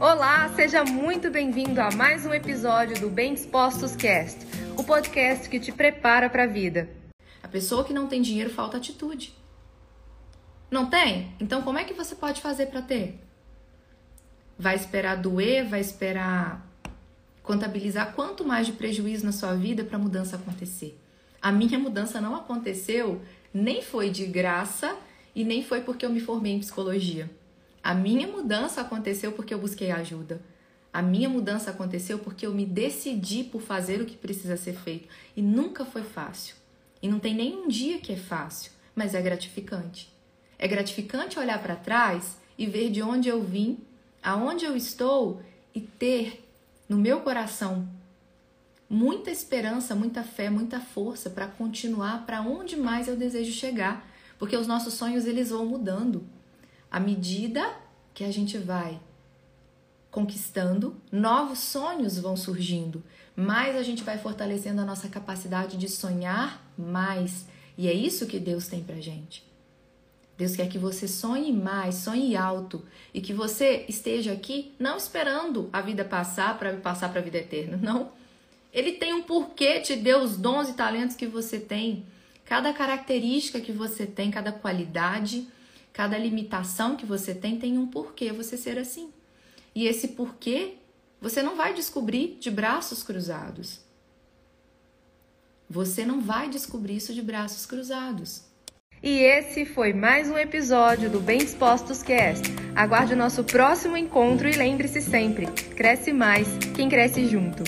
Olá, seja muito bem-vindo a mais um episódio do Bem Dispostos Cast, o podcast que te prepara para a vida. A pessoa que não tem dinheiro falta atitude. Não tem? Então como é que você pode fazer para ter? Vai esperar doer, vai esperar contabilizar quanto mais de prejuízo na sua vida para a mudança acontecer. A minha mudança não aconteceu, nem foi de graça e nem foi porque eu me formei em psicologia. A minha mudança aconteceu porque eu busquei ajuda. A minha mudança aconteceu porque eu me decidi por fazer o que precisa ser feito. E nunca foi fácil. E não tem nenhum dia que é fácil, mas é gratificante. É gratificante olhar para trás e ver de onde eu vim, aonde eu estou e ter no meu coração muita esperança, muita fé, muita força para continuar para onde mais eu desejo chegar, porque os nossos sonhos eles vão mudando. À medida que a gente vai conquistando, novos sonhos vão surgindo, mais a gente vai fortalecendo a nossa capacidade de sonhar mais. E é isso que Deus tem pra gente. Deus quer que você sonhe mais, sonhe alto e que você esteja aqui não esperando a vida passar para passar para a vida eterna, não. Ele tem um porquê te deu os dons e talentos que você tem, cada característica que você tem, cada qualidade Cada limitação que você tem tem um porquê você ser assim. E esse porquê você não vai descobrir de braços cruzados. Você não vai descobrir isso de braços cruzados. E esse foi mais um episódio do Bem Dispostos Cast. Aguarde o nosso próximo encontro e lembre-se sempre: cresce mais quem cresce junto.